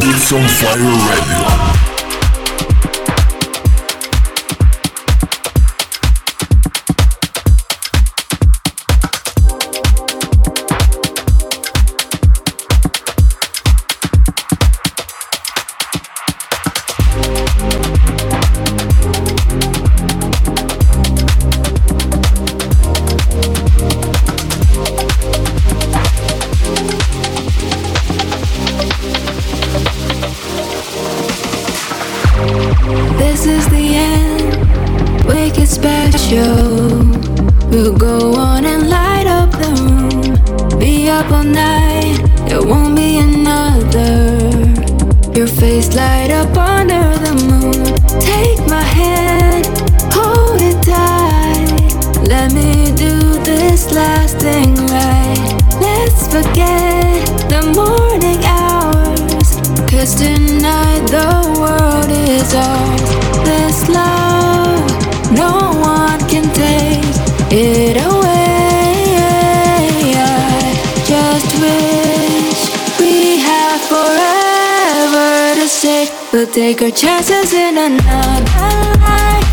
Beats on fire radio. Stay. We'll take our chances in another life.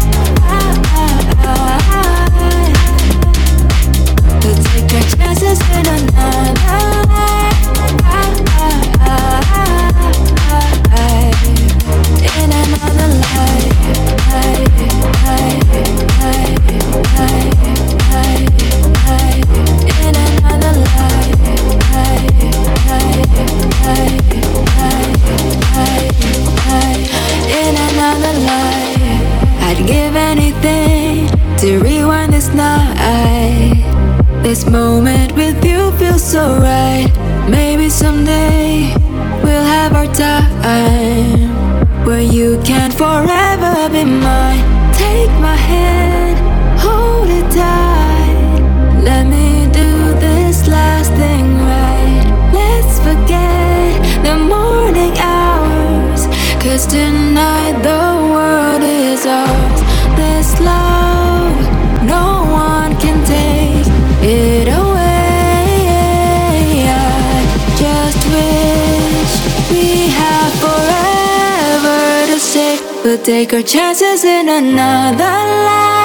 We'll take our chances in another give anything to rewind this night. This moment with you feels so right. Maybe someday we'll have our time where you can forever be mine. Take my hand, take our chances in another life.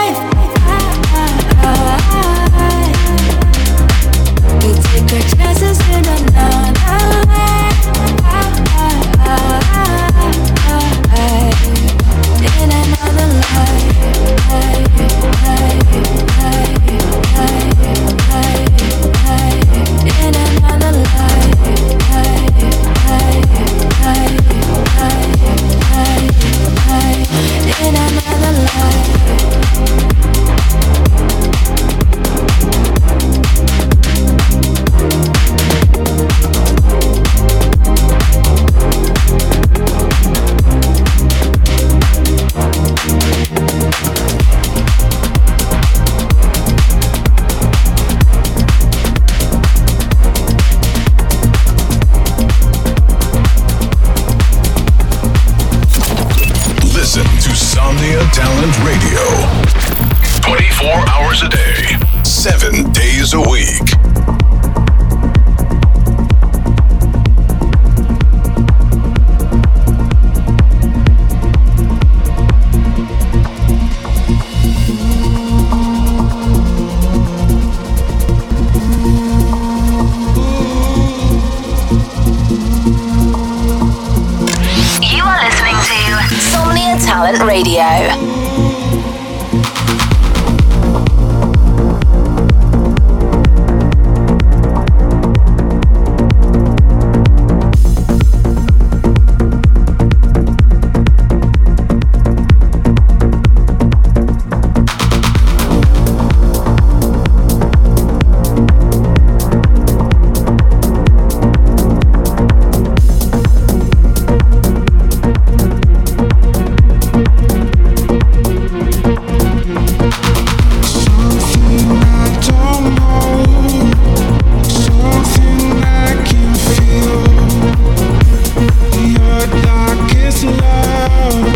ser.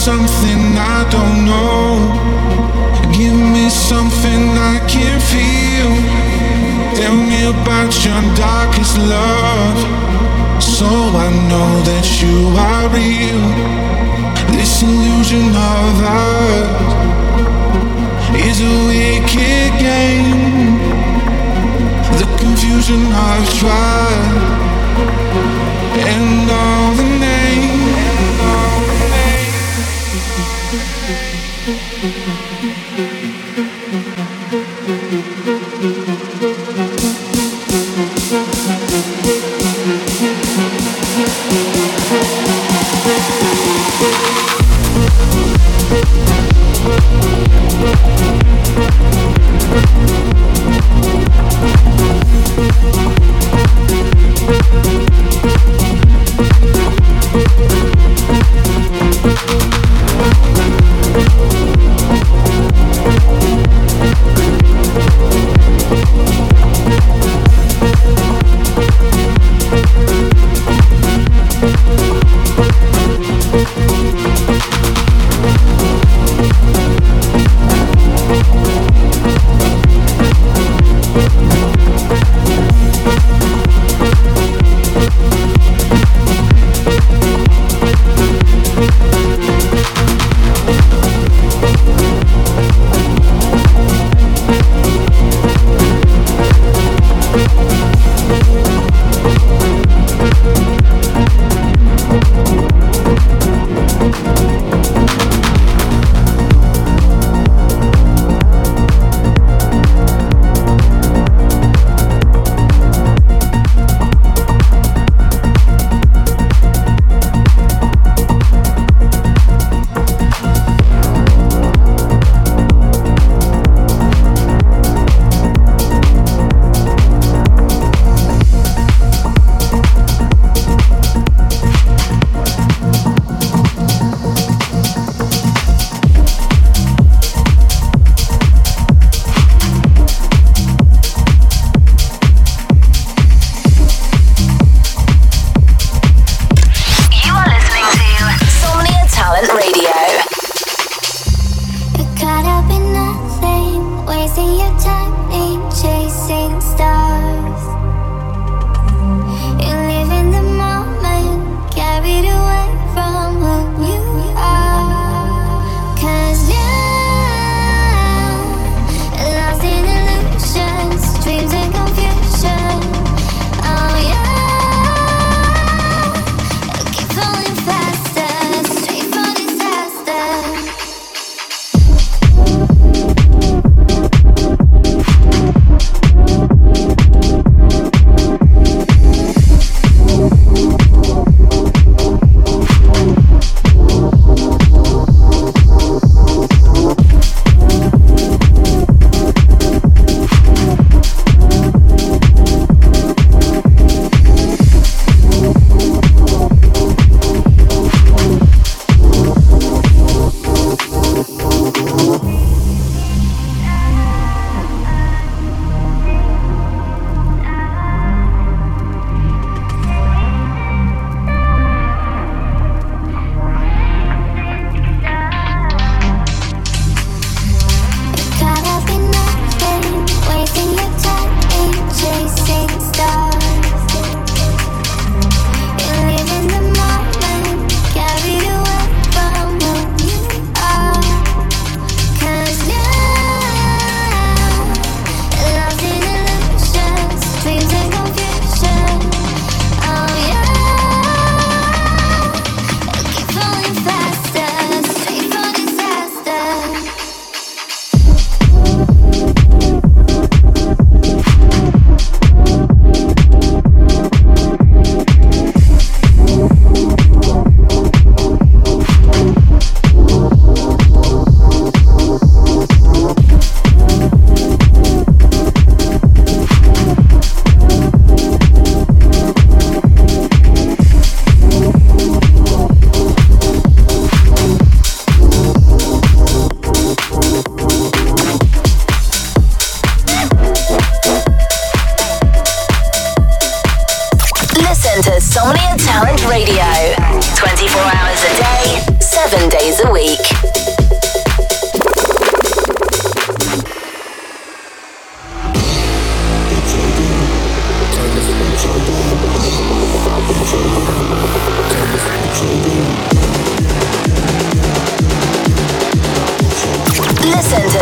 Something I don't know. Give me something I can feel. Tell me about your darkest love so I know that you are real. This illusion of us is a wicked game. The confusion of trial and all the names.